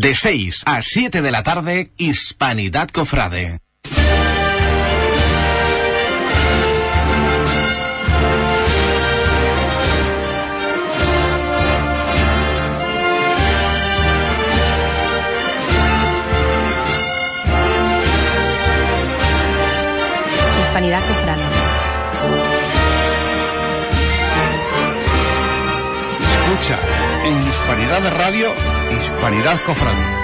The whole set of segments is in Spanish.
De 6 a 7 de la tarde, Hispanidad Cofrade. Hispanidad Cofrade. Escucha en Hispanidad de Radio, Hispanidad Cofrade.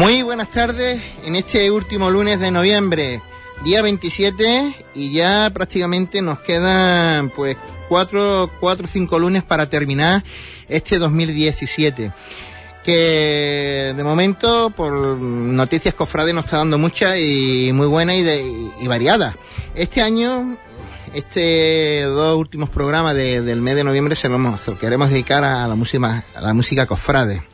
Muy buenas tardes en este último lunes de noviembre, día 27 y ya prácticamente nos quedan pues cuatro, cuatro o cinco lunes para terminar este 2017 que de momento por noticias cofrades nos está dando muchas y muy buenas y, de, y variadas. Este año este dos últimos programas de, del mes de noviembre se lo, se lo queremos dedicar a la música, a la música cofrade.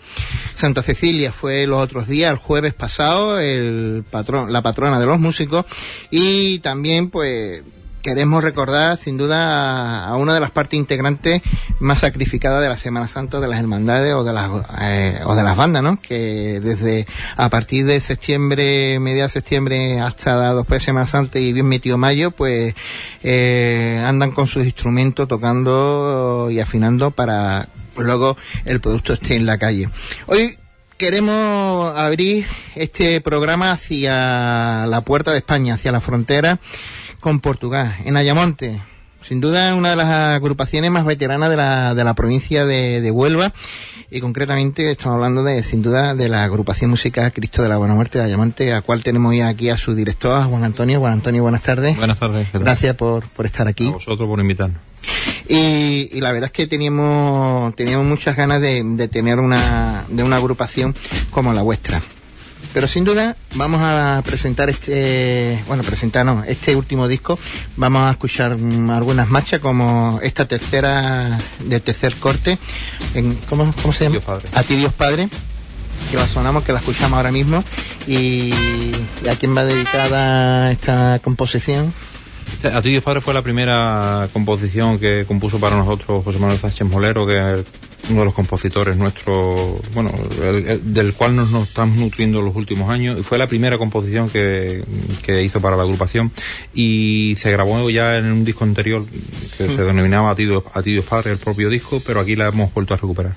Santa Cecilia fue los otros días, el jueves pasado, el patrón, la patrona de los músicos y también pues queremos recordar sin duda a, una de las partes integrantes más sacrificadas de la Semana Santa de las hermandades o de las eh, o de las bandas, ¿no? Que desde a partir de septiembre, media de septiembre hasta después de Semana Santa y bien metido mayo, pues eh, andan con sus instrumentos tocando y afinando para luego el producto esté en la calle. Hoy queremos abrir este programa hacia la puerta de España, hacia la frontera con Portugal, en Ayamonte. Sin duda una de las agrupaciones más veteranas de la, de la provincia de, de Huelva y concretamente estamos hablando de, sin duda, de la agrupación musical Cristo de la Buena Muerte de Ayamonte, a cual tenemos ya aquí a su director, Juan Antonio. Juan Antonio, buenas tardes. Buenas tardes. Gracias por, por estar aquí. A vosotros por invitarnos. Y, y, la verdad es que teníamos, teníamos muchas ganas de, de tener una, de una agrupación como la vuestra. Pero sin duda vamos a presentar este, bueno, presentar no, este último disco. Vamos a escuchar mm, algunas marchas como esta tercera, de tercer corte. En, ¿cómo, ¿Cómo se llama? Dios Padre. A ti Dios Padre. Que la sonamos, que la escuchamos ahora mismo. Y, y a quién va dedicada esta composición. A ti Padre fue la primera composición que compuso para nosotros José Manuel Sánchez Molero, que es uno de los compositores nuestros, bueno, el, el, del cual nos, nos, estamos nutriendo los últimos años. Fue la primera composición que, que, hizo para la agrupación y se grabó ya en un disco anterior que mm. se denominaba A ti, Dios, a ti Dios Padre, el propio disco, pero aquí la hemos vuelto a recuperar.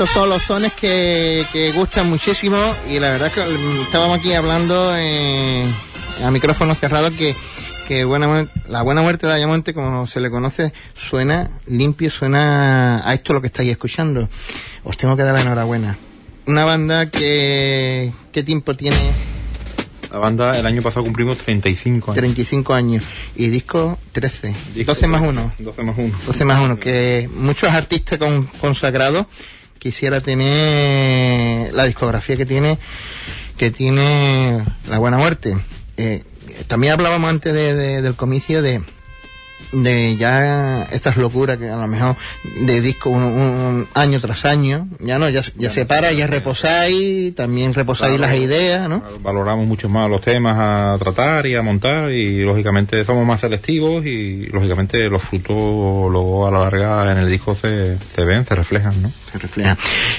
Estos son los sones que, que gustan muchísimo y la verdad que mm, estábamos aquí hablando eh, a micrófono cerrado que, que buena, la buena muerte de Ayamonte, como se le conoce, suena limpio, suena a esto lo que estáis escuchando. Os tengo que dar la enhorabuena. Una banda que, ¿qué tiempo tiene? La banda el año pasado cumplimos 35 años. 35 años. Y disco 13. 12 más 1. 12 más 1. 12 más 1. Que muchos artistas con- consagrados quisiera tener la discografía que tiene que tiene La Buena Muerte. Eh, también hablábamos antes de- de- del comicio de de ya estas locuras que a lo mejor de disco un, un año tras año ya no ya, ya se para ya reposáis también reposáis Claro. las ideas no Valoramos mucho más los temas a tratar y a montar y lógicamente somos más selectivos y lógicamente los frutos luego a la larga en el disco se, se ven, se reflejan, ¿no? se refleja.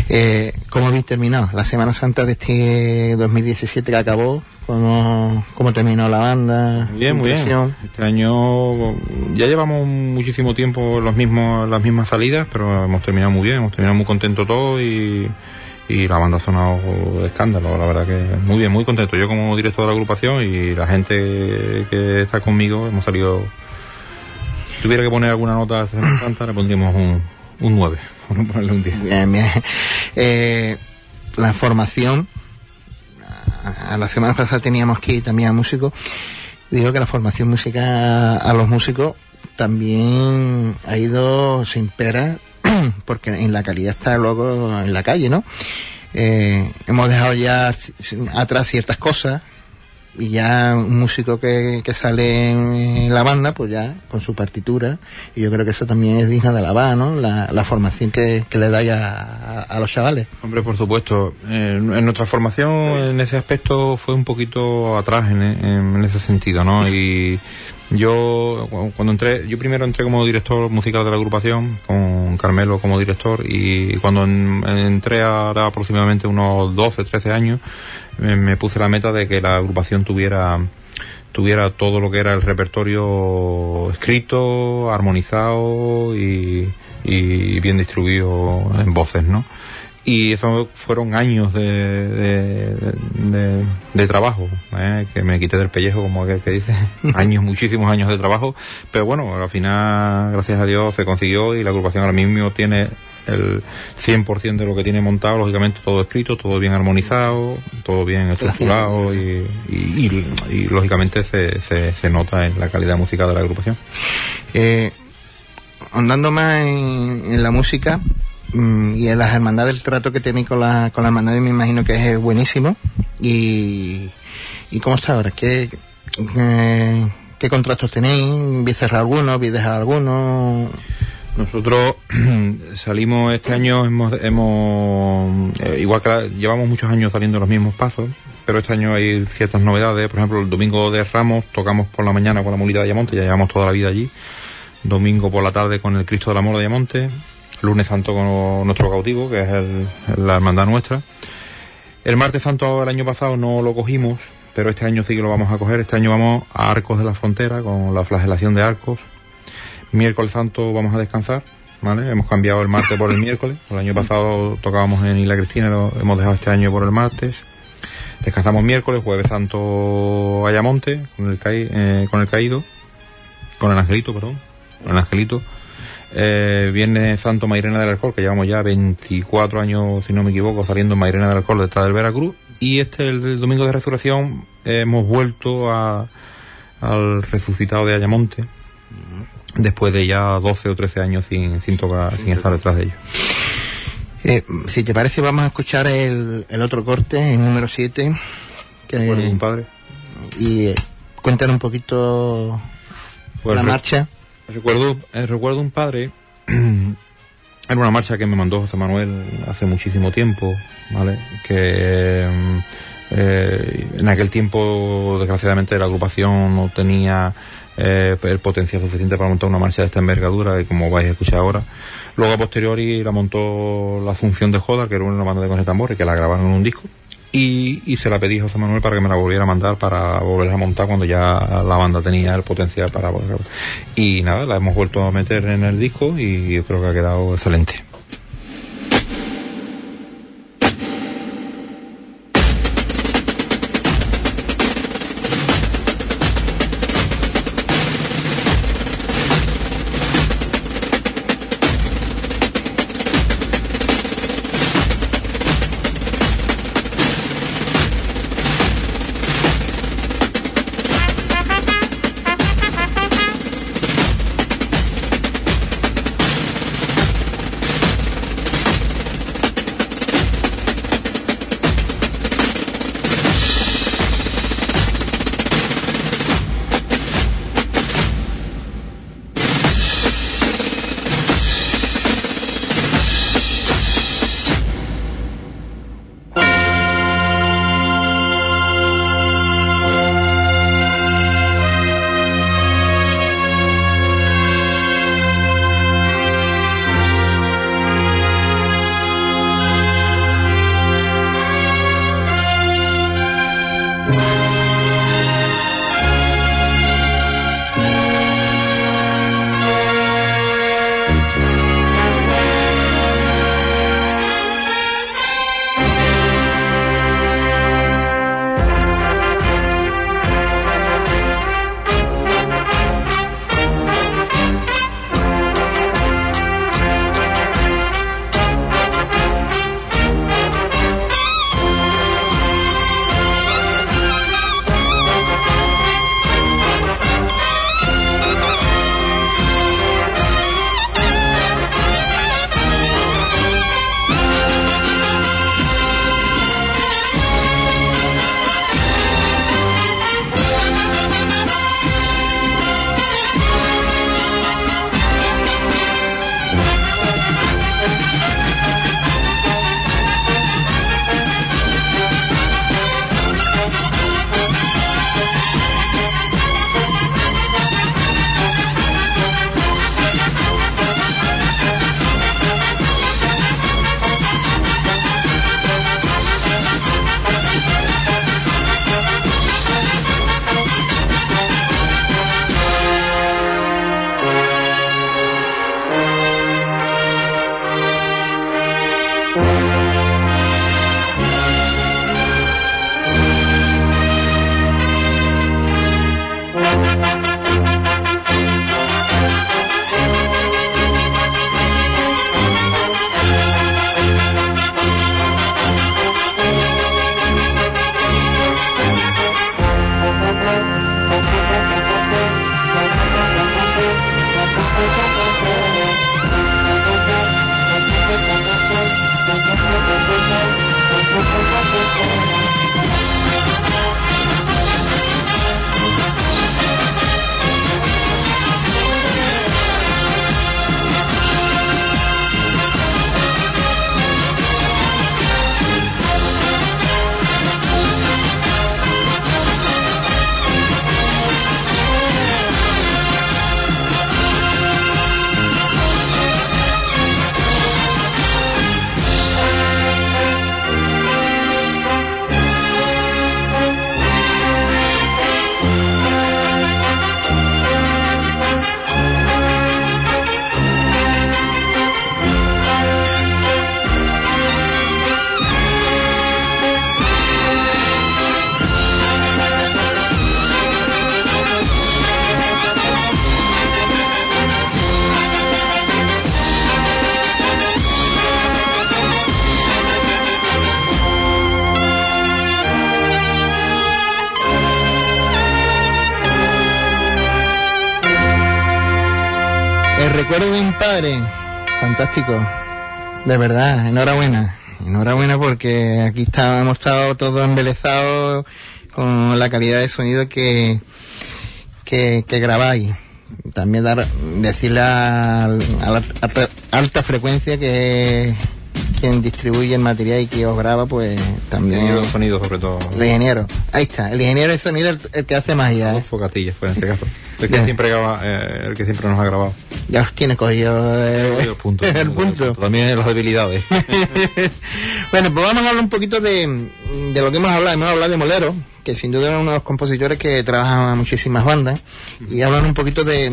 Eh, ¿Cómo habéis terminado? La Semana Santa de este 2017 que acabó, ¿cómo, cómo terminó la banda? Bien, muy bien. Este año ya llevamos muchísimo tiempo los mismos, las mismas salidas, pero hemos terminado muy bien, hemos terminado muy contentos todos y, y la banda ha sonado de escándalo, la verdad que muy bien, muy contento. Yo como director de la agrupación y la gente que está conmigo hemos salido... Si tuviera que poner alguna nota a Santa, le pondríamos un, un 9, por no ponerle un 10. Bien, bien. Eh, la formación, a, la semana pasada teníamos aquí también a músicos. Digo que la formación musical a los músicos también ha ido sin pera, porque en la calidad está luego en la calle, ¿no? Eh, hemos dejado ya atrás ciertas cosas y ya un músico que, que sale en la banda, pues ya con su partitura, y yo creo que eso también es digno de alabar, ¿no? La, la formación que, que le dais a, a- los chavales. Hombre, por supuesto. Eh, en nuestra formación en ese aspecto fue un poquito atrás en, en- ese sentido, ¿no? Y yo cu- cuando entré, yo primero entré como director musical de la agrupación, con Carmelo como director, y cuando en- entré ahora aproximadamente unos 12, 13 años, me, me puse la meta de que la agrupación tuviera tuviera todo lo que era el repertorio escrito, armonizado y, y bien distribuido en voces, ¿no? Y eso fueron años de, de, de- de trabajo, ¿eh? que me quité del pellejo, como aquel que dice, años, muchísimos años de trabajo, pero bueno, al final, gracias a Dios, se consiguió y la agrupación ahora mismo tiene el 100% de lo que tiene montado, lógicamente todo escrito, todo bien armonizado, todo bien estructurado y, y, y- y, lógicamente se, se, se nota en la calidad musical de la agrupación. Eh, andando más en, en la música mm, y en las hermandades, el trato que tenéis con la, con la hermandad me imagino que es buenísimo. ¿Y, y cómo está ahora? ¿Qué, qué, qué contratos tenéis? ¿Habéis cerrado alguno? ¿Habéis dejado alguno? Nosotros salimos este año, hemos, hemos eh, igual que la- llevamos muchos años saliendo los mismos pasos, pero este año hay ciertas novedades. Por ejemplo, el domingo de Ramos tocamos por la mañana con la mulita de Ayamonte, ya llevamos toda la vida allí. Domingo por la tarde con el Cristo del Amor de Ayamonte. Lunes Santo con nuestro cautivo, que es el- la hermandad nuestra. El martes santo el año pasado no lo cogimos, pero este año sí que lo vamos a coger. Este año vamos a Arcos de la Frontera con la flagelación de Arcos. Miércoles santo vamos a descansar, ¿vale? Hemos cambiado el martes por el miércoles. El año pasado tocábamos en Isla Cristina, lo hemos dejado este año por el martes. Descansamos miércoles, jueves santo Ayamonte con el, caí- eh, con el caído, con el angelito, perdón, con el angelito. Eh, Viernes Santo Mairena del Alcohol, que llevamos ya 24 años, si no me equivoco, saliendo en Mairena del Alcohol detrás del Veracruz. Y este, el, Domingo de Resurrección, hemos vuelto al resucitado de Ayamonte, después de ya 12 o 13 años sin, sin tocar, sin estar detrás de ellos. Eh, si te parece, vamos a escuchar el, el otro corte, el número 7. Recuerdo de un padre. y eh, cuéntanos un poquito Pues la marcha. Recuerdo, eh, recuerdo un padre, era una marcha que me mandó José Manuel hace muchísimo tiempo, ¿vale? Que mm, eh, en aquel tiempo, desgraciadamente, la agrupación no tenía eh, el potencial suficiente para montar una marcha de esta envergadura, y como vais a escuchar ahora. Luego, a posteriori, la montó la Asunción de Joda, que era una banda de con tambores, que la grabaron en un disco. Y, y se la pedí a José Manuel para que me la volviera a mandar para volver a montar cuando ya la banda tenía el potencial para poder grabar. Y nada, la hemos vuelto a meter en el disco y yo creo que ha quedado excelente. Recuerdo. Fantástico. De verdad, enhorabuena. Enhorabuena porque aquí está, hemos estado todos embelezados con la calidad de sonido que, que, que grabáis. También dar, decirle a, a la alta frecuencia que quien distribuye el material y que os graba, pues también. Ingeniero de sonido, sobre todo. El ingeniero. Ahí está, el ingeniero de sonido el, el que hace magia. ¿eh? Adolfo Catillas fue en este caso. El que, Ya. siempre graba, eh, el que siempre nos ha grabado. Ya os tiene cogido eh, El punto. el punto. También las debilidades. bueno, pues vamos a hablar un poquito de, de lo que hemos hablado. Hemos hablado de Molero, que sin duda es uno de los compositores que trabaja muchísimas bandas. Y hablan un poquito de,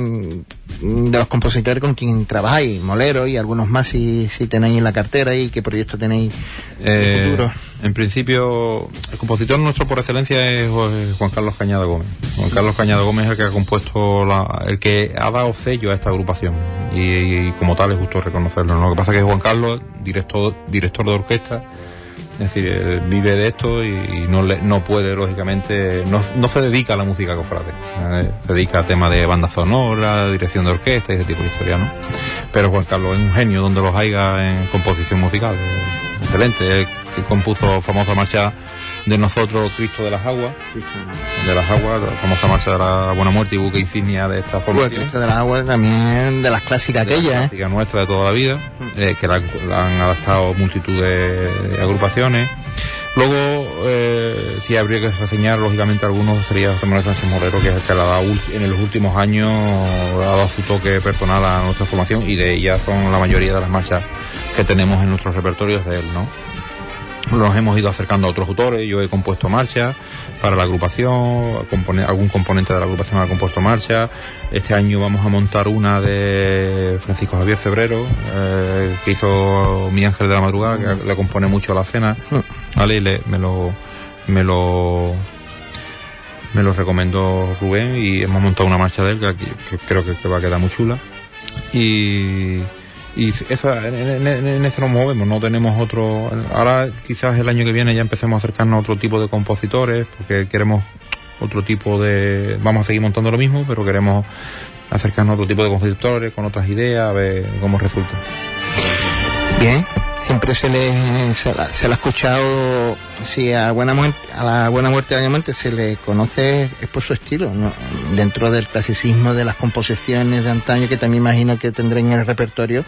de los compositores con quien trabajáis, Molero y algunos más si, si tenéis en la cartera y qué proyectos tenéis Eh, en futuro. en principio, el compositor nuestro por excelencia es eh, Juan Carlos Cañada Gómez. Juan Carlos Cañada Gómez es el que ha compuesto, la- el que ha dado sello a esta agrupación. Y, y como tal es justo reconocerlo. Lo que pasa es que Juan Carlos, director, director de orquesta, es decir, vive de esto y, no, le, no puede, lógicamente, no, no se dedica a la música cofrade. Eh, se dedica a temas de banda sonora, dirección de orquesta y ese tipo de historia, ¿no? Pero Juan Carlos es un genio donde los haya en composición musical. excelente. Él compuso famosa marcha de nosotros, Cristo de las Aguas, de las Aguas, la famosa marcha de la Buena Muerte y buque insignia de esta formación esto de las aguas también de las clásicas de la aquellas, ¿eh? clásica nuestra de toda la vida, eh, que la, la han adaptado multitud de agrupaciones. Luego, eh, sí habría que reseñar, lógicamente, algunos sería José Manuel Sánchez Morero, que es el que dado ul- en los últimos años ha dado su toque personal a nuestra formación y de ellas son la mayoría de las marchas que tenemos en nuestros repertorios de él, ¿no? Nos hemos ido acercando a otros autores, yo he compuesto marchas para la agrupación, algún componente de la agrupación ha compuesto marchas. Este año vamos a montar una de Francisco Javier Febrero, eh, que hizo Mi Ángel de la Madrugada, que le compone mucho a la cena, ¿vale? Y le- me lo, me lo, me lo recomendó Rubén y hemos montado una marcha de él que creo que, que va a quedar muy chula. Y, y esa, en, en, eso nos movemos, no tenemos otro. Ahora, quizás el año que viene ya empecemos a acercarnos a otro tipo de compositores, porque queremos otro tipo de. Vamos a seguir montando lo mismo, pero queremos acercarnos a otro tipo de compositores con otras ideas, a ver cómo resulta. Bien, siempre se le, se la, ha escuchado, sí, a, buena muerte, a la buena muerte de Diamante se le conoce es por su estilo, ¿no? dentro del clasicismo de las composiciones de antaño que también imagino que tendré en el repertorio,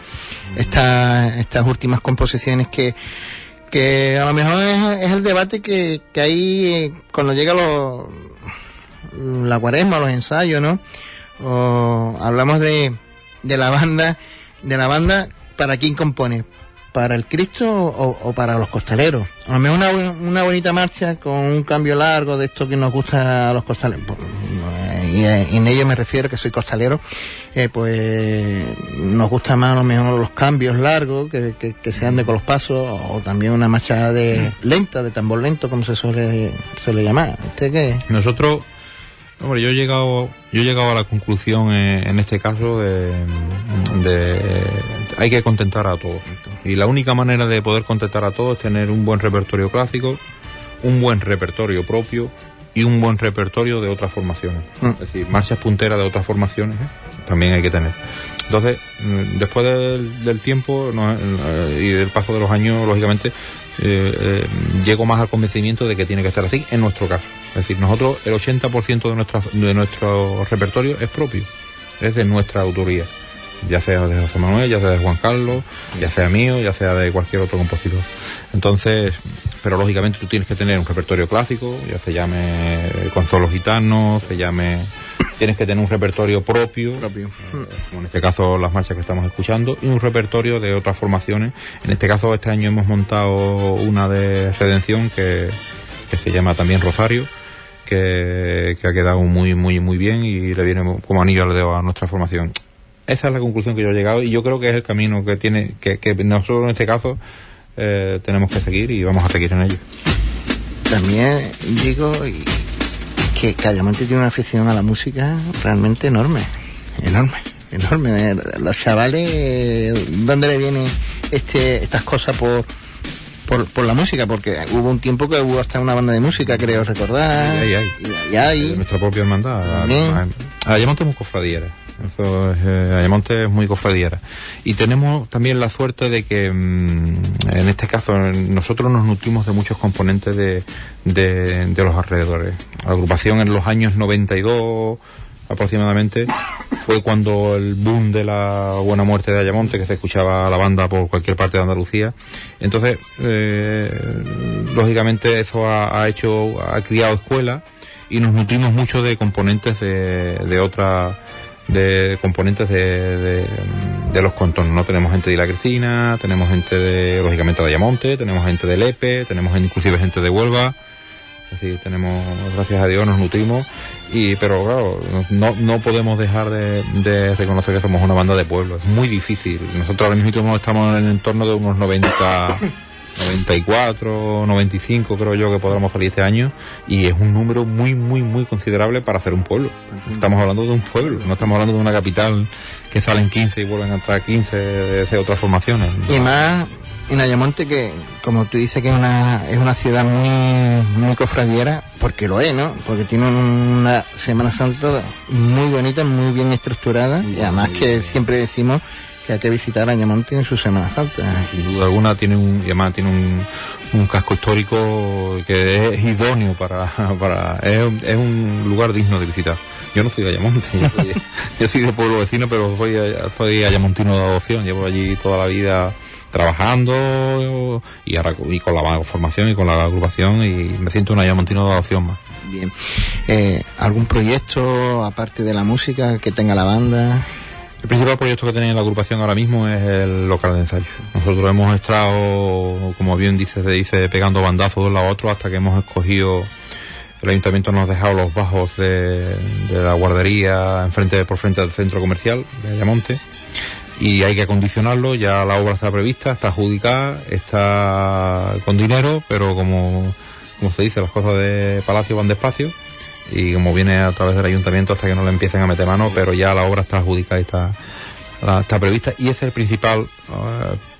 estas estas últimas composiciones que que a lo mejor es, es el debate que, que hay eh, cuando llega lo, la cuaresma, los ensayos, ¿no? O hablamos de, de la banda, de la banda, ¿para quién compone? ¿Para el Cristo o, para los costaleros? A mejor una, una bonita marcha con un cambio largo de esto que nos gusta a los costaleros. Eh, Y, en ello me refiero que soy costalero, eh, pues nos gusta más a lo mejor los cambios largos, que, que, que se ande con los pasos, o también una marcha de lenta, de tambor lento, como se suele, suele llamar. ¿Usted qué? Nosotros, hombre, yo he llegado, yo he llegado a la conclusión eh, en este caso de hay que contentar a todos. Y la única manera de poder contentar a todos es tener un buen repertorio clásico, un buen repertorio propio y un buen repertorio de otras formaciones. Mm. Es decir, marchas punteras de otras formaciones ¿eh? también hay que tener. Entonces, mm, después del, del tiempo no, eh, y del paso de los años, lógicamente, eh, eh, llego más al convencimiento de que tiene que estar así en nuestro caso. Es decir, nosotros el 80% de, nuestra, de nuestro repertorio es propio, es de nuestra autoría. Ya sea de José Manuel, ya sea de Juan Carlos, ya sea mío, ya sea de cualquier otro compositor. Entonces, pero lógicamente tú tienes que tener un repertorio clásico, ya se llame Consuelo Gitano, se llame... Tienes que tener un repertorio propio, Propio. eh, como en este caso las marchas que estamos escuchando, y un repertorio de otras formaciones. En este caso, este año hemos montado una de Redención que, que se llama también Rosario, que, que ha quedado muy, muy, muy bien y le viene como anillo al dedo a nuestra formación. Esa es la conclusión que yo he llegado y yo creo que es el camino que tiene, que, que nosotros en este caso eh, tenemos que seguir y vamos a seguir en ello. También digo y- que Callamonte tiene una afición a la música realmente enorme, enorme, enorme. Eh, Los chavales, eh, ¿dónde le vienen este, estas cosas por, por, por la música? Porque hubo un tiempo que hubo hasta una banda de música, creo recordar. Ay, ay, ay. Y ahí hay. de nuestra propia hermandad. También. Allá montamos cofradías. Eso es, eh, Ayamonte es muy cofradiera. Y tenemos también la suerte de que, mm, en este caso, nosotros nos nutrimos de muchos componentes de, de, de los alrededores. La agrupación en los años 92 aproximadamente fue cuando el boom de la buena muerte de Ayamonte, que se escuchaba la banda por cualquier parte de Andalucía. Entonces, eh, lógicamente eso ha, hecho, ha criado escuelas y nos nutrimos mucho de componentes de, de otra de componentes de, de, los contornos, ¿no? Tenemos gente de La Cristina, tenemos gente de, lógicamente, de Ayamonte, tenemos gente de Lepe, tenemos inclusive gente de Huelva, decir, tenemos, gracias a Dios, nos nutrimos, y, pero claro, no, no podemos dejar de, de reconocer que somos una banda de pueblo, es muy difícil. Nosotros ahora mismo estamos en el entorno de unos 90, 94, 95 creo yo que podremos salir este año y es un número muy, muy, muy considerable para hacer un pueblo. Estamos hablando de un pueblo, no estamos hablando de una capital que salen 15 y vuelven a entrar 15 de, otras formaciones. Y más en Ayamonte que, como tú dices, que es una, es una ciudad muy, muy cofradiera, porque lo es, ¿no? Porque tiene una Semana Santa muy bonita, muy bien estructurada, y además que siempre decimos que hay que visitar Ayamonte en su Semana Santa. Sin duda alguna tiene un, además tiene un, un casco histórico que es idóneo para, para es, es un lugar digno de visitar. Yo no soy de Ayamonte, yo soy, yo soy de pueblo vecino, pero soy, soy ayamontino de adopción, llevo allí toda la vida trabajando y ahora y con la formación y con la agrupación y me siento un ayamontino de adopción más. Bien. Eh, ¿Algún proyecto, aparte de la música, que tenga la banda? El principal proyecto que tiene la agrupación ahora mismo es el local de ensayo. Nosotros hemos estado, como bien dice, se dice, pegando bandazos de un lado a otro hasta que hemos escogido, el ayuntamiento nos ha dejado los bajos de, la guardería enfrente, por frente del centro comercial de Ayamonte y hay que acondicionarlo, ya la obra está prevista, está adjudicada, está con dinero, pero como, como se dice, las cosas de Palacio van despacio y como viene a través del ayuntamiento hasta que no le empiecen a meter mano, pero ya la obra está adjudicada y está, está prevista y es el principal,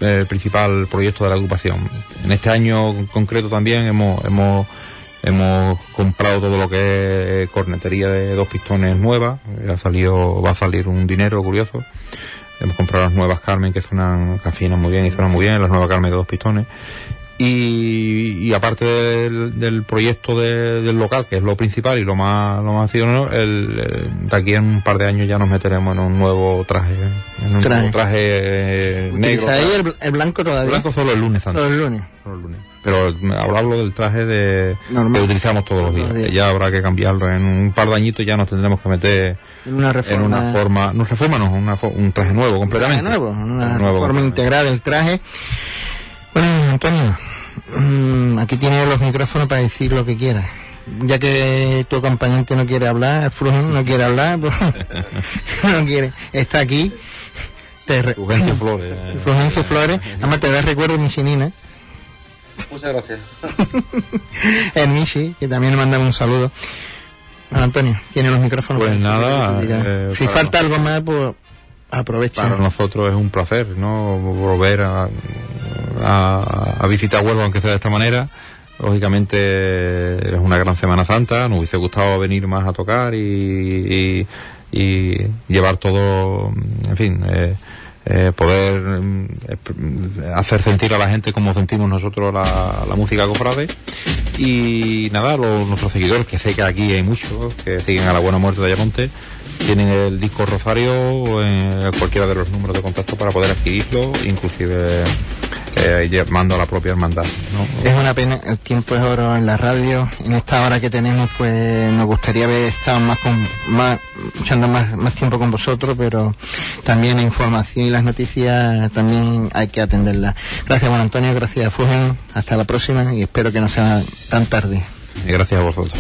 el principal proyecto de la agrupación. En este año concreto también hemos, hemos hemos comprado todo lo que es cornetería de dos pistones nuevas, ha salido, va a salir un dinero curioso. Hemos comprado las nuevas Carmen que suenan, que afinan muy bien y suenan muy bien, las nuevas Carmen de dos pistones. Y, y aparte del, del proyecto de, del local, que es lo principal y lo más, lo más ¿no? el, el, de aquí en un par de años ya nos meteremos en un nuevo traje, en un Traje. nuevo traje eh, negro. ahí el, el blanco todavía? Blanco solo el lunes santo. Solo el lunes. Solo el lunes. Pero ahora hablo del traje de, Normal. que utilizamos todos los días. Ya habrá que cambiarlo. En un par de añitos ya nos tendremos que meter En una en reforma. una forma, no reforma, no, una un traje nuevo completamente. Traje nuevo, una Nuevo, forma completamente. integral del traje. Bueno, Antonio, mm, aquí tienes los micrófonos para decir lo que quieras. Ya que tu acompañante no quiere hablar, el flujo no quiere hablar, pues, no quiere, está aquí. Te re- Fulgencio Flores. eh. Fulgencio Flores, además te da recuerdo mi chinina, Muchas gracias. el Michi, que también le mandamos un saludo. Bueno, Antonio, tiene los micrófonos. Pues nada, eh, si falta algo más, pues Para nosotros es un placer, ¿no? Volver a, a, visitar Huelva, aunque sea de esta manera. Lógicamente es una gran Semana Santa, nos hubiese gustado venir más a tocar y, y, llevar todo, en fin, eh, eh, poder mm, hacer sentir a la gente como sentimos nosotros la, la música cofrade. Y nada, los, nuestros seguidores, que sé que aquí hay muchos, que siguen a la buena muerte de Ayamonte, tienen el disco Rosario en cualquiera de los números de contacto para poder adquirirlo, inclusive eh, llamando a la propia hermandad. ¿no? Es una pena, el tiempo es oro en la radio. En esta hora que tenemos, pues nos gustaría haber estado más con, más, echando más, más tiempo con vosotros, pero también la información y las noticias también hay que atenderlas. Gracias, Juan Antonio, gracias, Fugen. Hasta la próxima y espero que no sea tan tarde. Y gracias a vosotros.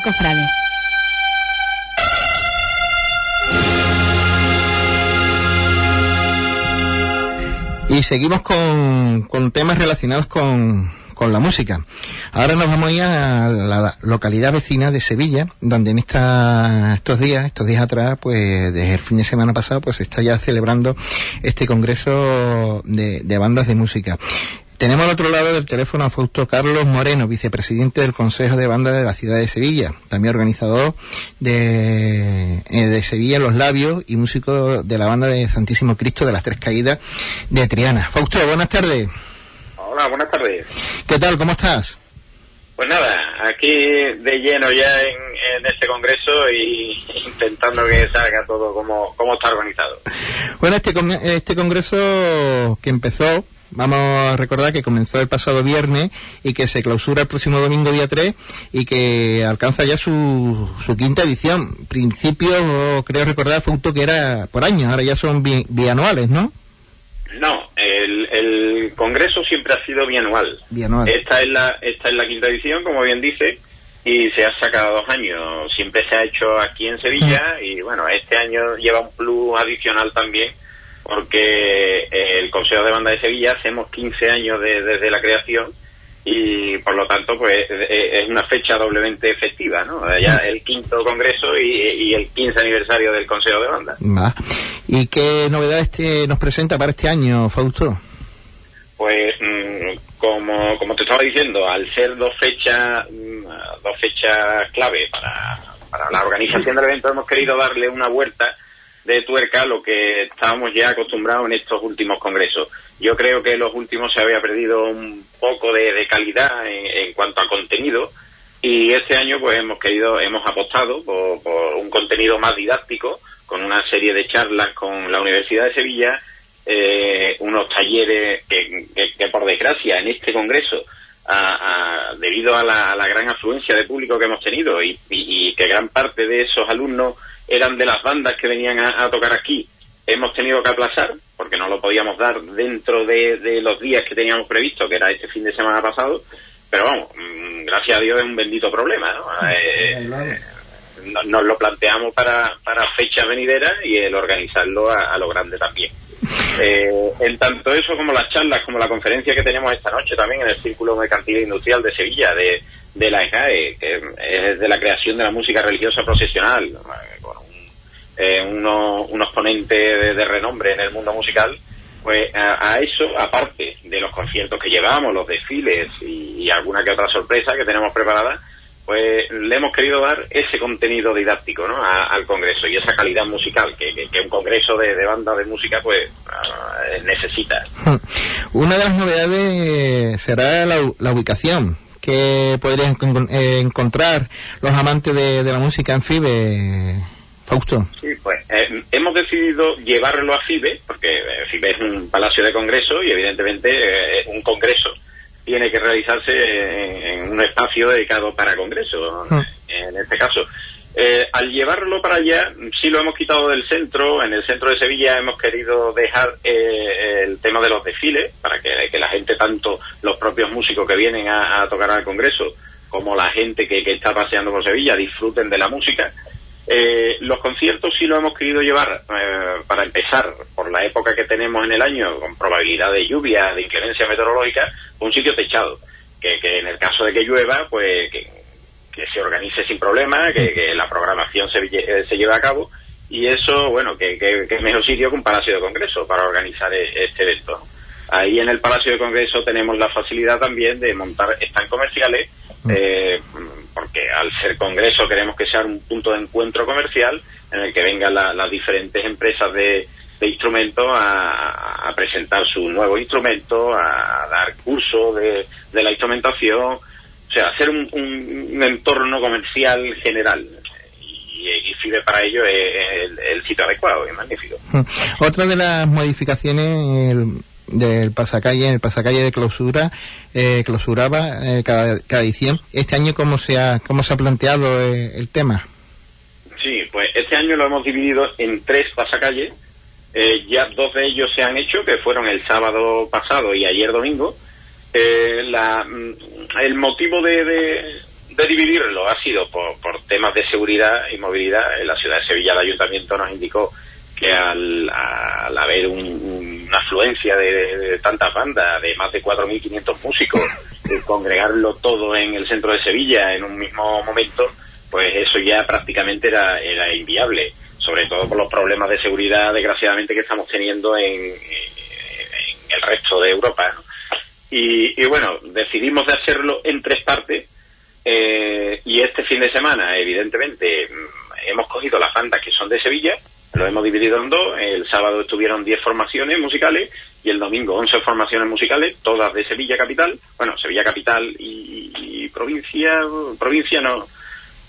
Cofrade. Y seguimos con, con temas relacionados con, con la música. Ahora nos vamos a ir a la localidad vecina de Sevilla, donde en esta, estos días, estos días atrás, pues desde el fin de semana pasado, pues se está ya celebrando este congreso de, de bandas de música. Tenemos al otro lado del teléfono a Fausto Carlos Moreno, vicepresidente del Consejo de Banda de la ciudad de Sevilla, también organizador de, eh, de Sevilla Los Labios y músico de la banda de Santísimo Cristo de las Tres Caídas de Triana. Fausto, buenas tardes. Hola, buenas tardes. ¿Qué tal? ¿Cómo estás? Pues nada, aquí de lleno ya en, en este congreso y intentando que salga todo como, como está organizado. Bueno, este, con- este congreso que empezó, vamos a recordar que comenzó el pasado viernes y que se clausura el próximo domingo día 3 y que alcanza ya su, su quinta edición. Principio, creo recordar, fue un que era por año, ahora ya son bi- bianuales, ¿no? No, el, el congreso siempre ha sido bianual. Bianual. Esta es la esta es la quinta edición, como bien dice, y se ha sacado dos años. Siempre se ha hecho aquí en Sevilla y bueno, este año lleva un plus adicional también porque el Consejo de Banda de Sevilla hacemos 15 años de- desde la creación y por lo tanto pues eh, es una fecha doblemente festiva, ¿no? Ya el quinto congreso y, y el 15 aniversario del Consejo de Banda. ¿Y qué novedades te nos presenta para este año, Fausto? Pues mm, como, como te estaba diciendo, al ser dos fechas mm, dos fechas clave para, para la organización del evento, hemos querido darle una vuelta de tuerca lo que estábamos ya acostumbrados en estos últimos congresos. Yo creo que en los últimos se había perdido un poco de, calidad en, en cuanto a contenido y este año pues hemos querido, hemos apostado por, un contenido más didáctico con una serie de charlas con la Universidad de Sevilla eh, unos talleres que, por desgracia en este congreso a- a- debido a la, a la gran afluencia de público que hemos tenido y que gran parte de esos alumnos eran de las bandas que venían a, a tocar aquí hemos tenido que aplazar porque no lo podíamos dar dentro de, de los días que teníamos previsto que era este fin de semana pasado pero vamos mm, gracias a Dios es un bendito problema ¿no? Eh, no- nos lo planteamos para, para fechas venideras y el organizarlo a, a lo grande también. Eh, en tanto eso como las charlas, como la conferencia que tenemos esta noche también en el Círculo Mercantil e Industrial de Sevilla, de, de la EGAE, que es de la creación de la música religiosa procesional, eh, unos, unos ponentes de, renombre en el mundo musical, pues a, a eso, aparte de los conciertos que llevamos, los desfiles y, alguna que otra sorpresa que tenemos preparada, pues le hemos querido dar ese contenido didáctico ¿no? al Congreso y esa calidad musical que, que- un Congreso de, de banda de música pues ah, necesita. Una de las novedades será la, la ubicación que podrían eh, encontrar los amantes de, de la música en FIBE, Fausto. Sí, pues eh, hemos decidido llevarlo a FIBE, porque eh, FIBE es un palacio de congreso y evidentemente eh, un congreso tiene que realizarse en, en un espacio dedicado para congreso, Hmm. en este caso. Eh, al llevarlo para allá, sí lo hemos quitado del centro. En el centro de Sevilla hemos querido dejar eh, el tema de los desfiles para que, que la gente, tanto los propios músicos que vienen a, a tocar al Congreso, como la gente que, que está paseando por Sevilla, disfruten de la música. Eh, los conciertos sí lo hemos querido llevar, eh, para empezar, por la época que tenemos en el año, con probabilidad de lluvia, de inclemencia meteorológica, un sitio techado. Que, que en el caso de que llueva, pues que, que se organice sin problema, que, que la programación se, eh, se lleve a cabo. Y eso, bueno, que, que, que es mejor sitio que un palacio de congreso para organizar e- este evento. Ahí en el Palacio de Congreso tenemos la facilidad también de montar stands comerciales, eh, porque al ser Congreso queremos que sea un punto de encuentro comercial en el que vengan la- las diferentes empresas de, de instrumentos a, presentar sus nuevos instrumentos, a dar cursos de, la instrumentación, o sea, hacer un, un- un entorno comercial general. Y, y FIBE para ello es el, el sitio adecuado, es magnífico. Otra de las modificaciones el- del pasacalle, el pasacalle de clausura, eh, clausuraba eh, cada, cada edición. Este año, ¿cómo se ha, cómo se ha planteado eh, el tema? Sí, pues este año lo hemos dividido en tres pasacalles. Eh, ya dos de ellos se han hecho, que fueron el sábado pasado y ayer domingo. Eh, la, mm, el motivo de, de, de dividirlo ha sido por, por temas de seguridad y movilidad. En la ciudad de Sevilla el ayuntamiento nos indicó que al, al haber un- una afluencia de, de tantas bandas, de más de 4.500 músicos, el congregarlo todo en el centro de Sevilla en un mismo momento, pues eso ya prácticamente era, era inviable, sobre todo por los problemas de seguridad, desgraciadamente, que estamos teniendo en, en- en el resto de Europa. ¿no? Y, y bueno, decidimos de hacerlo en tres partes. eh, y este fin de semana, evidentemente, mm, hemos cogido las bandas que son de Sevilla, lo hemos dividido en dos. El sábado estuvieron 10 formaciones musicales y el domingo 11 formaciones musicales, todas de Sevilla capital. Bueno, Sevilla capital y, provincia, provincia no,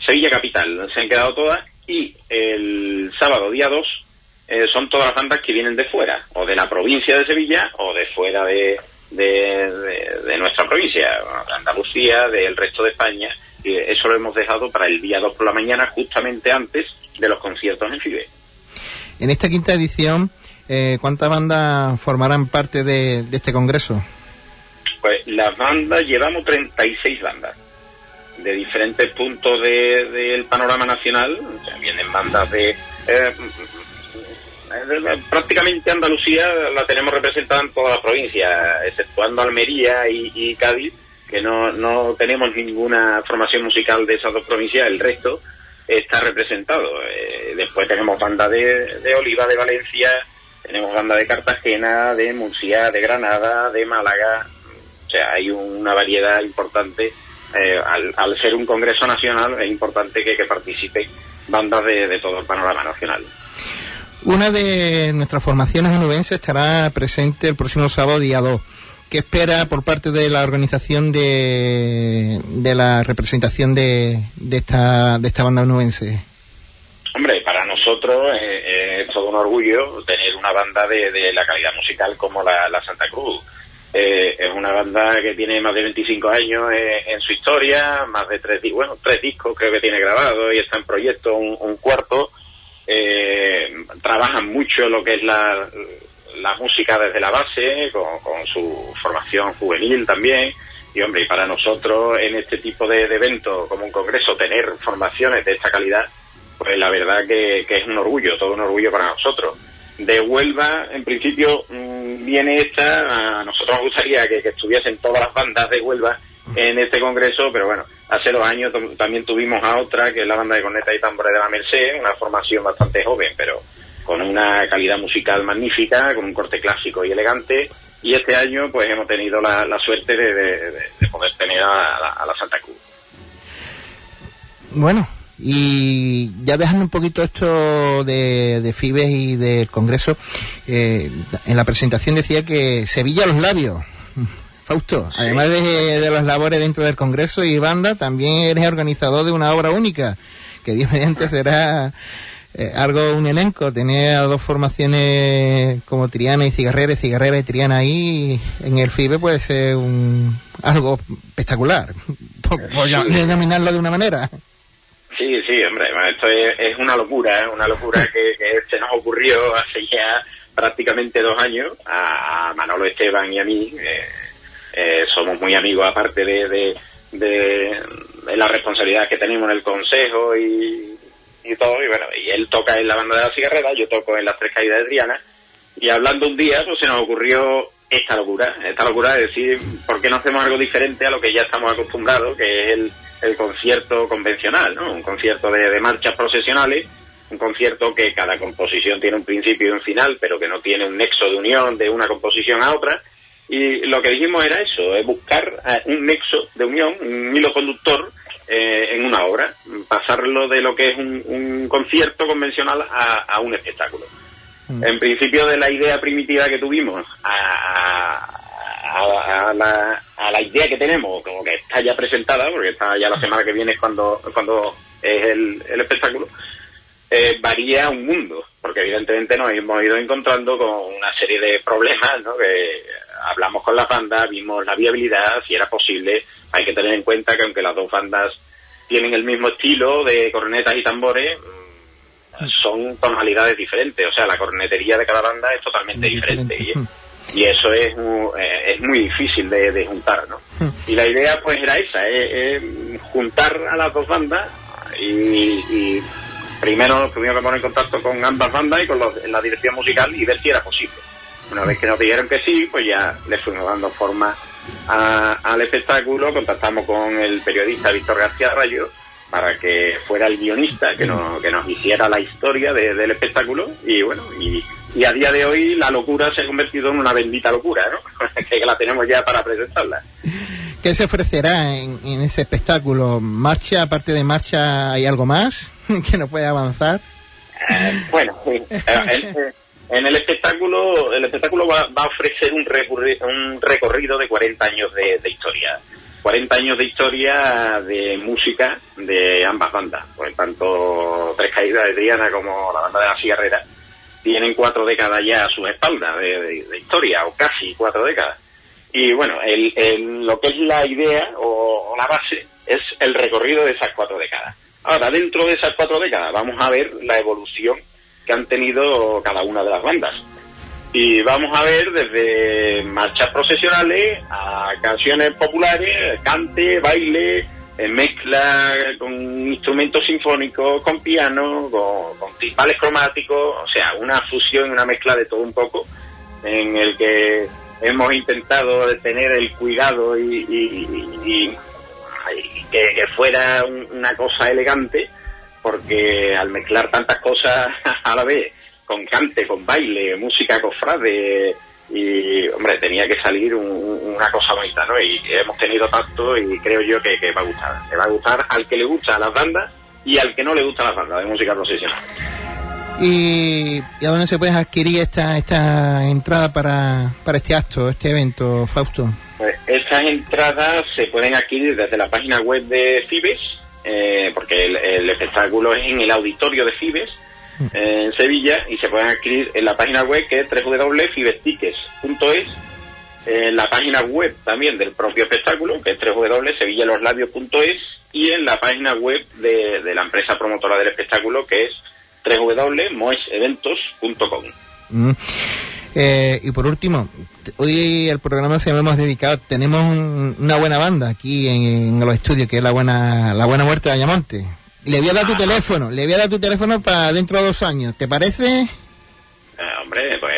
Sevilla capital, se han quedado todas. Y el sábado, día 2, eh, son todas las bandas que vienen de fuera, o de la provincia de Sevilla, o de fuera de, de, nuestra provincia, de Andalucía, del resto de España. Y eso lo hemos dejado para el día 2 por la mañana, justamente antes de los conciertos en FIBE. En esta quinta edición, eh, ¿cuántas bandas formarán parte de, de este congreso? Pues las bandas, llevamos 36 bandas de diferentes puntos de- del panorama nacional. O sea, vienen bandas de... eh, prácticamente Andalucía la tenemos representada en toda la provincia, exceptuando Almería y, y Cádiz, que no, no tenemos ninguna formación musical de esas dos provincias, el resto está representado. Eh, después tenemos bandas de, de Oliva, de Valencia, tenemos banda de Cartagena, de Murcia, de Granada, de Málaga. O sea, hay una variedad importante. Eh, al, al ser un congreso nacional es importante que, que participen bandas de, de todo el panorama nacional. Una de nuestras formaciones onubenses estará presente el próximo sábado día 2. ¿Qué espera por parte de la organización de, de la representación de, de, esta, de esta banda onubense? Hombre, para nosotros eh, eh, es todo un orgullo tener una banda de, de la calidad musical como la, la Santa Cruz. Eh, es una banda que tiene más de 25 años eh, en su historia, más de tres, bueno, tres discos creo que tiene grabado y está en proyecto un, un cuarto. Eh, trabajan mucho lo que es la, la música desde la base, con, con su formación juvenil también. Y hombre, y para nosotros en este tipo de, de eventos como un congreso tener formaciones de esta calidad, pues la verdad que, es un orgullo, todo un orgullo para nosotros. De Huelva, en principio, mm, viene esta, a nosotros nos gustaría que, estuviesen todas las bandas de Huelva en este congreso, pero bueno, hace dos años tam- también tuvimos a otra, que es la banda de corneta y tambores de la Merced, una formación bastante joven, pero con una calidad musical magnífica, con un corte clásico y elegante, y este año pues hemos tenido la, la suerte de, de- de- de poder tener a, la- a la Santa Cruz. Bueno, y ya dejando un poquito esto de, de Fibes y del Congreso, eh, en la presentación decía que Sevilla los labios. Fausto, además de, de las labores dentro del Congreso y banda, también eres organizador de una obra única, que Dios mediante será eh, algo, un elenco, tener a dos formaciones como Triana y Cigarrera, y Cigarrera y Triana ahí en el FIBE puede ser un, algo espectacular, por, por llam- denominarlo de una manera. Sí, sí, hombre, esto es, es una locura, ¿eh? una locura que, que se nos ocurrió hace ya prácticamente dos años a, a Manolo Esteban y a mí. eh, eh, somos muy amigos aparte de, de, de- de la responsabilidad que tenemos en el consejo y, y todo. Y bueno, y él toca en la banda de la cigarrera, yo toco en las tres caídas de Triana. Y hablando un día, pues se nos ocurrió esta locura, esta locura de decir, ¿por qué no hacemos algo diferente a lo que ya estamos acostumbrados, que es el, el concierto convencional, ¿no? Un concierto de, de marchas procesionales, un concierto que cada composición tiene un principio y un final, pero que no tiene un nexo de unión de una composición a otra. Y lo que dijimos era eso, es buscar eh, un nexo de unión, un hilo conductor eh, en una obra, pasarlo de lo que es un, un concierto convencional a, a un espectáculo. En principio de la idea primitiva que tuvimos a, a- a la, a la idea que tenemos, como que está ya presentada, porque está ya la semana que viene cuando, cuando es el, el espectáculo, eh, varía un mundo, porque evidentemente nos hemos ido encontrando con una serie de problemas, ¿no? que hablamos con la banda, vimos la viabilidad, si era posible, hay que tener en cuenta que aunque las dos bandas tienen el mismo estilo de cornetas y tambores, son tonalidades diferentes, o sea, la cornetería de cada banda es totalmente diferente. Y, y eso es eh, es muy difícil de, juntar, ¿no? Hmm. Y la idea pues era esa, es, juntar a las dos bandas y, primero tuvimos que poner en contacto con ambas bandas y con la dirección musical y ver si era posible. Una vez que nos dijeron que sí, pues ya le fuimos dando forma al espectáculo, contactamos con el periodista Víctor García Rayo para que fuera el guionista que nos, que nos hiciera la historia del espectáculo y bueno, y, a día de hoy la locura se ha convertido en una bendita locura, ¿no? que la tenemos ya para presentarla. ¿Qué se ofrecerá en, ese espectáculo? ¿Marcha, aparte de marcha, hay algo más que no puede avanzar? Eh, bueno, eh, en el espectáculo, el espectáculo va, a ofrecer un, un, recorrido de 40 años de historia. 40 años de historia de música de ambas bandas, pues tanto Tres Caídas de Triana como la banda de la Cigarrera tienen cuatro décadas ya a sus espaldas de, historia, o casi cuatro décadas. Y bueno, el, lo que es la idea o, la base es el recorrido de esas cuatro décadas. Ahora, dentro de esas cuatro décadas vamos a ver la evolución que han tenido cada una de las bandas. Y vamos a ver desde marchas procesionales a canciones populares, cante, baile, eh, mezcla con instrumentos sinfónicos, con piano, con, con timbales cromáticos, o sea, una fusión, una mezcla de todo un poco, en el que hemos intentado tener el cuidado y, que, fuera una cosa elegante, porque al mezclar tantas cosas a la vez, con cante, con baile, música cofrade y hombre tenía que salir una cosa bonita no y hemos tenido tanto y creo yo que, va a gustar. Que va a gustar al que le gusta las bandas y al que no le gusta las bandas de música profesional. Y, a dónde se puede adquirir esta esta entrada para, para este acto este evento Fausto pues estas entradas se pueden adquirir desde la página web de Fibes eh, porque el, el espectáculo es en el auditorio de Fibes en Sevilla y se pueden adquirir en la página web que es www.fibestiques.es en la página web también del propio espectáculo, que es www.sevillaloslabios.es y en la página web de, la empresa promotora del espectáculo, que es www.moeseventos.com. Mm. Eh, y por último, hoy el programa se lo hemos dedicado, tenemos una buena banda aquí en, los estudios, que es la buena, la buena muerte de Ayamonte. Le voy a dar tu teléfono, le voy a dar tu teléfono para dentro de dos años, ¿te parece? Eh, hombre, pues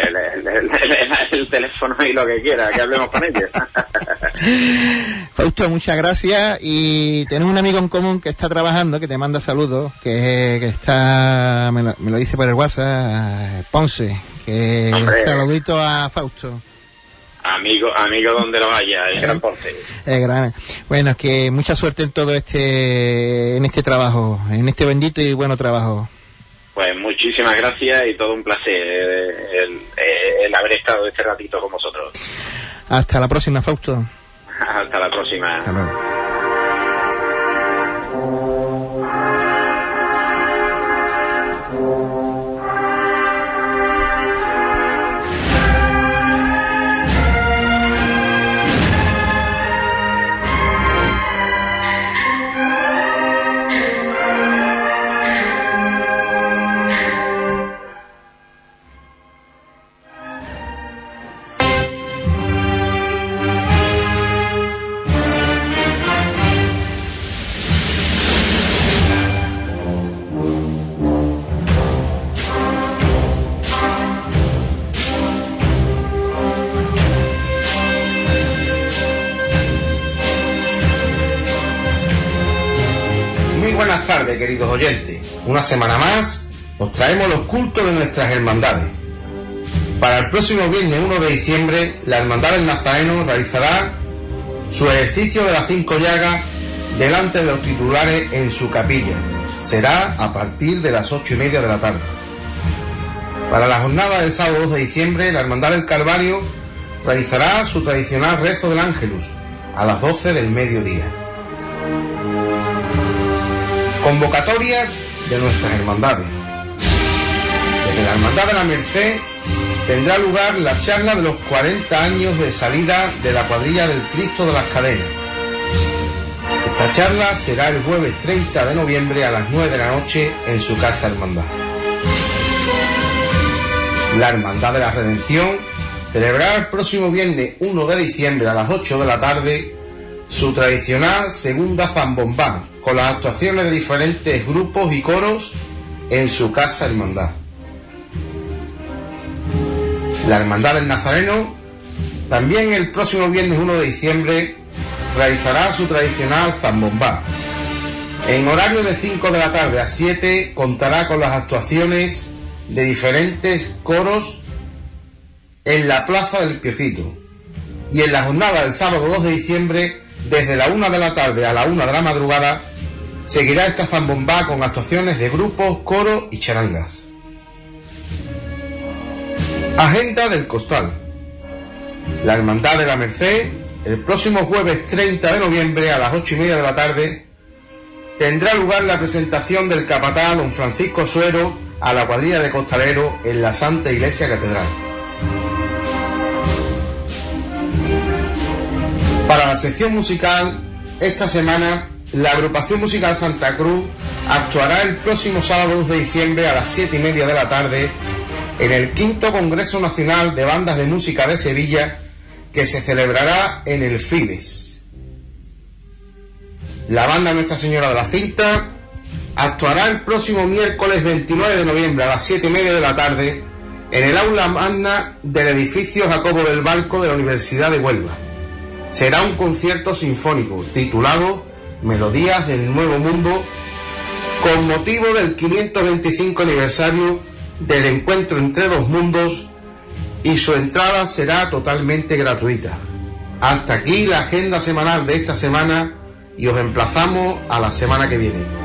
el, teléfono y lo que quiera, que hablemos con ellos. Fausto, muchas gracias y tenemos un amigo en común que está trabajando, que te manda saludos, que, está, me lo, dice por el WhatsApp, Ponce, que saludito a Fausto. Amigo, amigo donde lo vaya, el gran Ponce. El gran. Bueno, que mucha suerte en todo este, en este trabajo, en este bendito y bueno trabajo. Pues muchísimas gracias y todo un placer el, el haber estado este ratito con vosotros. Hasta la próxima, Fausto. Hasta la próxima. Hasta luego. Queridos oyentes. Una semana más os traemos los cultos de nuestras hermandades. Para el próximo viernes 1 de diciembre, la Hermandad del Nazareno realizará su ejercicio de las cinco llagas delante de los titulares en su capilla. Será a partir de las ocho y media de la tarde. Para la jornada del sábado 2 de diciembre, la Hermandad del Calvario realizará su tradicional rezo del Ángelus a las 12 del mediodía. Convocatorias de nuestras hermandades. Desde la Hermandad de la Merced tendrá lugar la charla de los 40 años de salida de la cuadrilla del Cristo de las Cadenas. Esta charla será el jueves 30 de noviembre a las 9 de la noche en su casa hermandad. La Hermandad de la Redención celebrará el próximo viernes 1 de diciembre a las 8 de la tarde su tradicional segunda zambombá, con las actuaciones de diferentes grupos y coros en su casa hermandad. La Hermandad del Nazareno también el próximo viernes 1 de diciembre realizará su tradicional zambombá. En horario de 5 de la tarde a 7 contará con las actuaciones de diferentes coros en la Plaza del Piojito. Y en la jornada del sábado 2 de diciembre, desde la 1 de la tarde a la 1 de la madrugada, seguirá esta zambombá con actuaciones de grupos, coros y charangas. Agenda del Costal. La Hermandad de la Merced, el próximo jueves 30 de noviembre a las 8 y media de la tarde, tendrá lugar la presentación del capatán don Francisco Suero a la cuadrilla de costaleros en la Santa Iglesia Catedral. Para la sección musical, esta semana la agrupación musical Santa Cruz actuará el próximo sábado 2 de diciembre a las 7 y media de la tarde en el quinto Congreso Nacional de Bandas de Música de Sevilla que se celebrará en el Fides. La banda Nuestra Señora de la Cinta actuará el próximo miércoles 29 de noviembre a las 7 y media de la tarde en el aula magna del edificio Jacobo del Barco de la Universidad de Huelva. Será un concierto sinfónico titulado Melodías del Nuevo Mundo con motivo del 525 aniversario del encuentro entre dos mundos y su entrada será totalmente gratuita. Hasta aquí la agenda semanal de esta semana y os emplazamos a la semana que viene.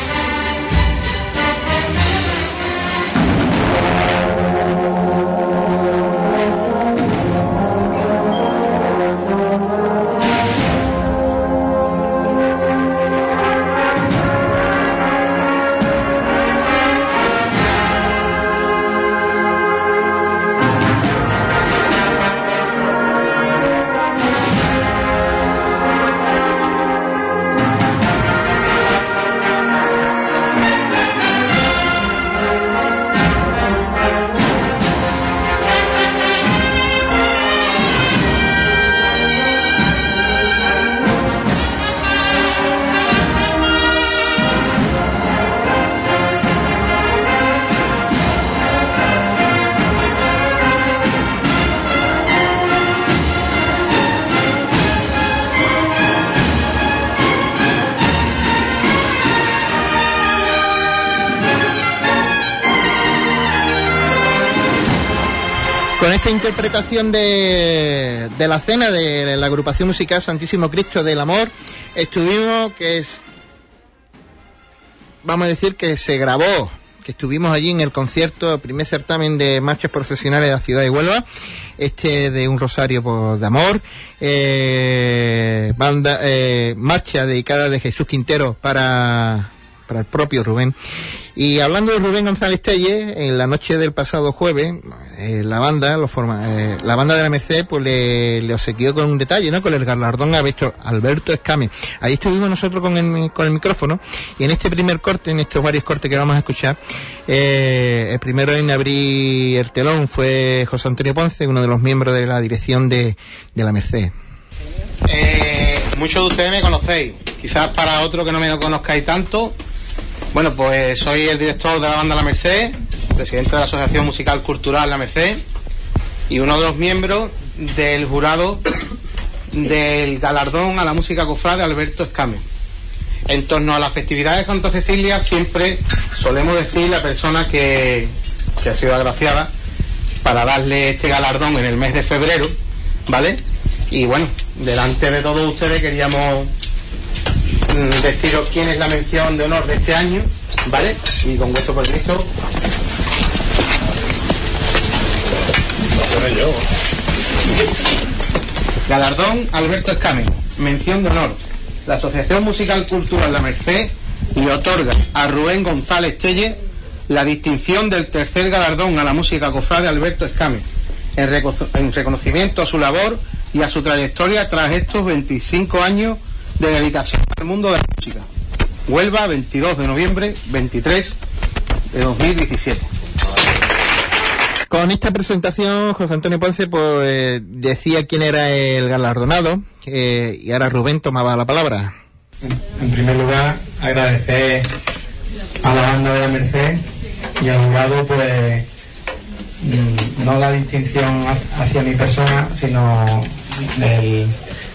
Interpretación de, de la cena de la agrupación musical Santísimo Cristo del Amor, estuvimos, que es, vamos a decir que se grabó, que estuvimos allí en el concierto, primer certamen de marchas profesionales de la ciudad de Huelva, este de un rosario de amor, eh, banda, eh, marcha dedicada de Jesús Quintero para, para el propio Rubén. Y hablando de Rubén González Telle, en la noche del pasado jueves, eh, la banda, lo forma, eh, la banda de la Merced, pues le, le obsequió con un detalle, ¿no? Con el galardón a Alberto Escame. Ahí estuvimos nosotros con el, con el micrófono, y en este primer corte, en estos varios cortes que vamos a escuchar, eh, el primero en abrir el telón fue José Antonio Ponce, uno de los miembros de la dirección de, de la Merced. muchos de ustedes me conocéis, quizás para otro que no me conozcáis tanto, bueno, pues soy el director de la banda La Merced, presidente de la Asociación Musical Cultural La Merced y uno de los miembros del jurado del galardón a la música cofrade Alberto Escame. En torno a la festividad de Santa Cecilia siempre solemos decir la persona que, que ha sido agraciada para darle este galardón en el mes de febrero, ¿vale? Y bueno, delante de todos ustedes queríamos deciros quién es la mención de honor de este año, ¿vale? Y con vuestro permiso. yo. Galardón Alberto Escamen, mención de honor. La Asociación Musical Cultural La Merced le otorga a Rubén González Telle la distinción del tercer galardón a la música cofrade Alberto Escamen en, reconocimiento a su labor y a su trayectoria tras estos 25 años de dedicación al mundo de la música. Huelva, 22 de noviembre, 23 de 2017. Con esta presentación, José Antonio Ponce pues, decía quién era el galardonado y ahora Rubén tomaba la palabra. En primer lugar, agradecer a la banda de la Merced y al jurado, pues, mm, no la distinción hacia mi persona, sino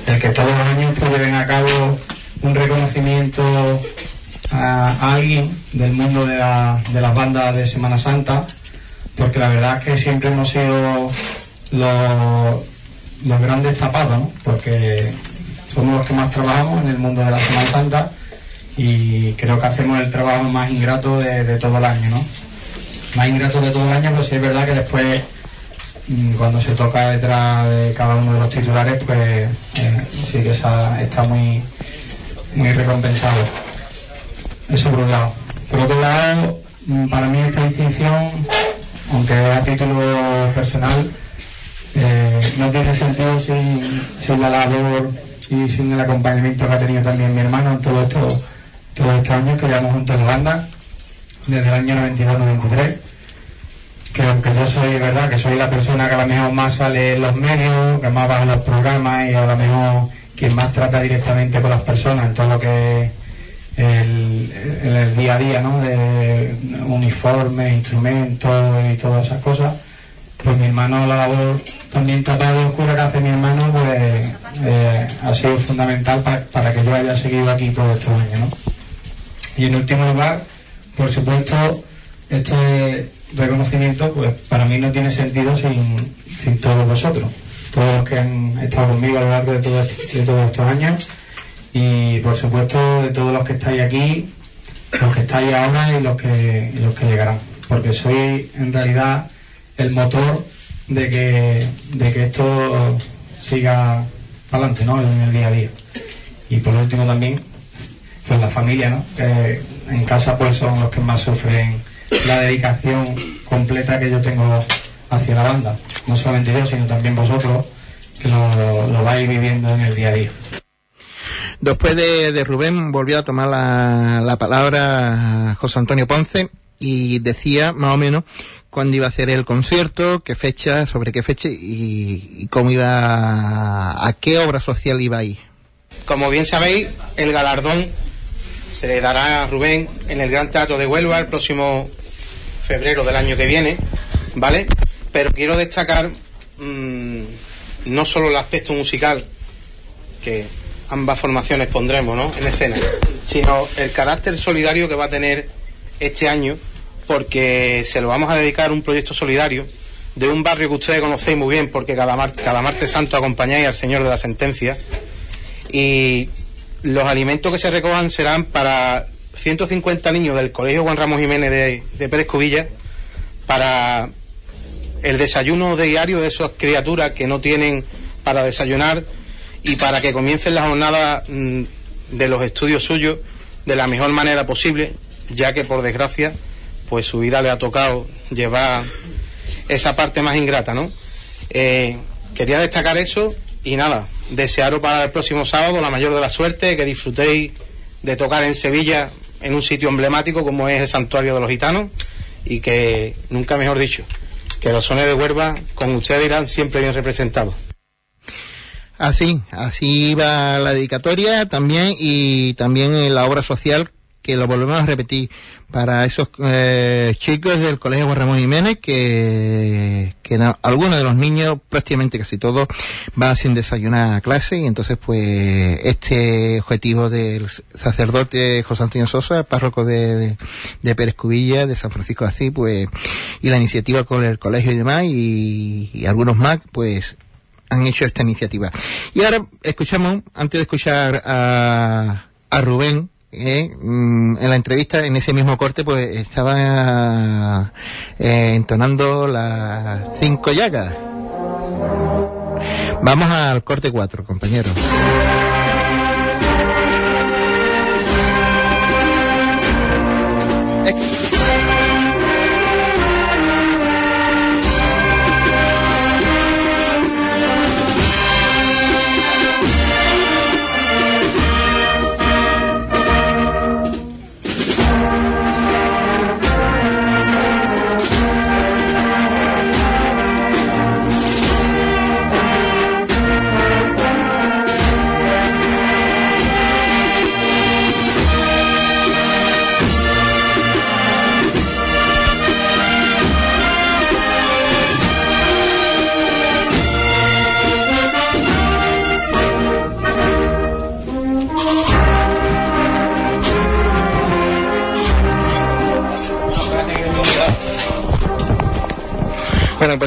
el, que todos los años pues, lleven a cabo un reconocimiento a, alguien del mundo de, de las bandas de Semana Santa porque la verdad es que siempre hemos sido los, grandes tapados, porque somos los que más trabajamos en el mundo de la Semana Santa y creo que hacemos el trabajo más ingrato de, todo el año, ¿no? Más ingrato de todo el año, pero sí es verdad que después, cuando se toca detrás de cada uno de los titulares, pues eh, sí que está muy, muy recompensado. Eso por un lado. Por otro lado, mm, para mí esta distinción aunque a título personal eh, no tiene sentido sin, la labor y sin el acompañamiento que ha tenido también mi hermano en todo esto, todos estos años que llevamos juntos en banda, desde el año 92-93 que aunque yo soy, verdad, que soy la persona que a lo mejor más sale en los medios, que más va en los programas y a lo mejor quien más trata directamente con las personas en todo lo que el, el, día a día, ¿no? De uniformes, instrumentos y todas esas cosas. Pues mi hermano, la labor también tapada de oscura que hace mi hermano, pues eh, ha sido fundamental para que yo haya seguido aquí todos estos años, ¿no? Y en último lugar, por supuesto, este reconocimiento, pues para mí no tiene sentido sin, todos vosotros, todos los que han estado conmigo a lo largo de, de todos estos años y por supuesto de todos los que estáis aquí, los que estáis ahora y los que, los que llegarán, porque soy en realidad el motor de que, de que esto siga adelante ¿no? en el día a día. Y por último también, pues la familia, ¿no? en casa pues son los que más sufren la dedicación completa que yo tengo hacia la banda. No solamente yo, sino también vosotros, que lo, lo vais viviendo en el día a día. Después de, Rubén volvió a tomar la, palabra José Antonio Ponce y decía más o menos cuándo iba a hacer el concierto, qué fecha, sobre qué fecha y, cómo iba, a, qué obra social iba a ir. Como bien sabéis, el galardón se le dará a Rubén en el Gran Teatro de Huelva el próximo febrero del año que viene, ¿vale? Pero quiero destacar mm, no solo el aspecto musical, que ambas formaciones pondremos ¿no? en escena, sino el carácter solidario que va a tener este año, porque se lo vamos a dedicar a un proyecto solidario de un barrio que ustedes conocéis muy bien, porque cada, cada martes santo acompañáis al Señor de la Sentencia, y los alimentos que se recojan serán para 150 niños del Colegio Juan Ramos Jiménez de, de Pérez Cubilla, para el desayuno diario de esas criaturas que no tienen para desayunar y para que comiencen la jornada mm, de los estudios suyos de la mejor manera posible, ya que por desgracia, pues su vida le ha tocado llevar esa parte más ingrata, ¿no? Eh, quería destacar eso y nada, desearos para el próximo sábado la mayor de la suerte, que disfrutéis de tocar en Sevilla en un sitio emblemático como es el Santuario de los Gitanos y que, nunca mejor dicho, que los sones de Huerva con ustedes irán siempre bien representados. Así, así va la dedicatoria también y también la obra social que lo volvemos a repetir para esos eh, chicos del Colegio Juan Ramón Jiménez que, que algunos de los niños, prácticamente casi todos, van sin desayunar a clase y entonces pues este objetivo del sacerdote José Antonio Sosa, párroco de, de, Pérez Cubilla, de San Francisco de pues y la iniciativa con el colegio y demás y, y algunos más, pues han hecho esta iniciativa. Y ahora escuchamos, antes de escuchar a, a Rubén, eh, mm, en la entrevista, en ese mismo corte, pues estaba eh, entonando las cinco llagas. Vamos al corte cuatro, compañeros.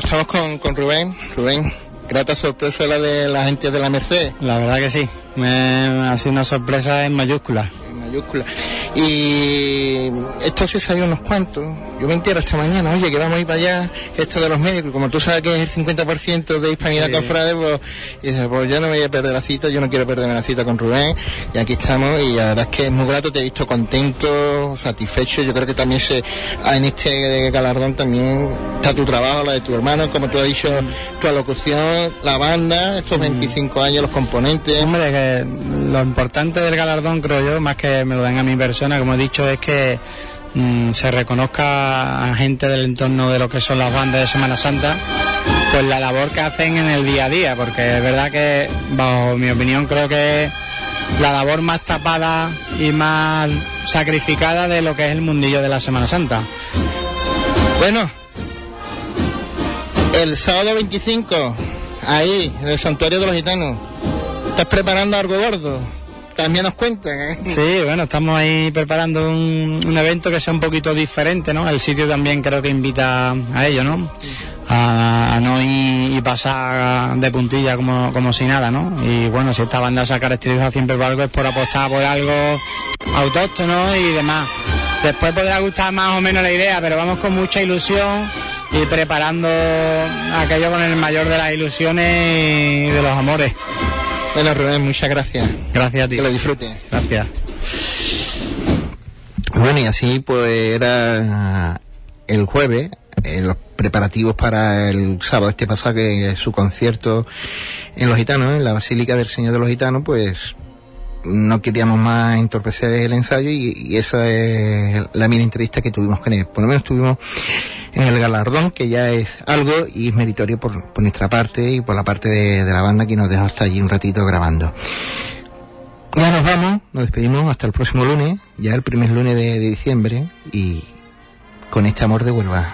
Pues estamos con, con Rubén. Rubén, grata sorpresa la de la gente de la Merced. La verdad que sí, me ha sido una sorpresa en mayúsculas. En mayúsculas. Y esto sí salió unos cuantos. Yo me entero esta mañana, oye, que vamos a ir para allá, esto de los médicos, como tú sabes que es el 50% de Hispanidad Sí. Cofrade, pues, y pues yo no me voy a perder la cita, yo no quiero perderme la cita con Rubén, y aquí estamos, y la verdad es que es muy grato, te he visto contento, satisfecho, yo creo que también se, ah, en este galardón también está tu trabajo, la de tu hermano, como tú has dicho, tu alocución, la banda, estos 25 años, los componentes. Hombre, que lo importante del galardón, creo yo, más que me lo den a mi persona, como he dicho, es que mm, se reconozca a gente del entorno de lo que son las bandas de Semana Santa, pues la labor que hacen en el día a día, porque es verdad que, bajo mi opinión, creo que la labor más tapada y más sacrificada de lo que es el mundillo de la Semana Santa. Bueno, el sábado 25, ahí, en el Santuario de los Gitanos, ¿estás preparando algo gordo? También nos cuentan, ¿eh? Sí, bueno, estamos ahí preparando un, evento que sea un poquito diferente, ¿no? El sitio también creo que invita a ello, ¿no? A, a no ir y pasar de puntilla como, como si nada, ¿no? Y bueno, si esta banda se ha caracterizado siempre por algo es por apostar por algo autóctono y demás. Después podrá gustar más o menos la idea, pero vamos con mucha ilusión y preparando aquello con el mayor de las ilusiones y de los amores. Bueno, Rubén, muchas gracias. Gracias a ti. Que lo disfrutes. Gracias. Bueno, y así pues era el jueves, eh, los preparativos para el sábado este pasado, que es su concierto en Los Gitanos, en la Basílica del Señor de los Gitanos, pues no queríamos más entorpecer el ensayo y, y esa es la mini entrevista que tuvimos con él. Por lo menos estuvimos en el galardón, que ya es algo y es meritorio por, nuestra parte y por la parte de, de la banda que nos dejó hasta allí un ratito grabando. Ya nos vamos, nos despedimos hasta el próximo lunes, ya el primer lunes de, de diciembre y con este amor de Huelva.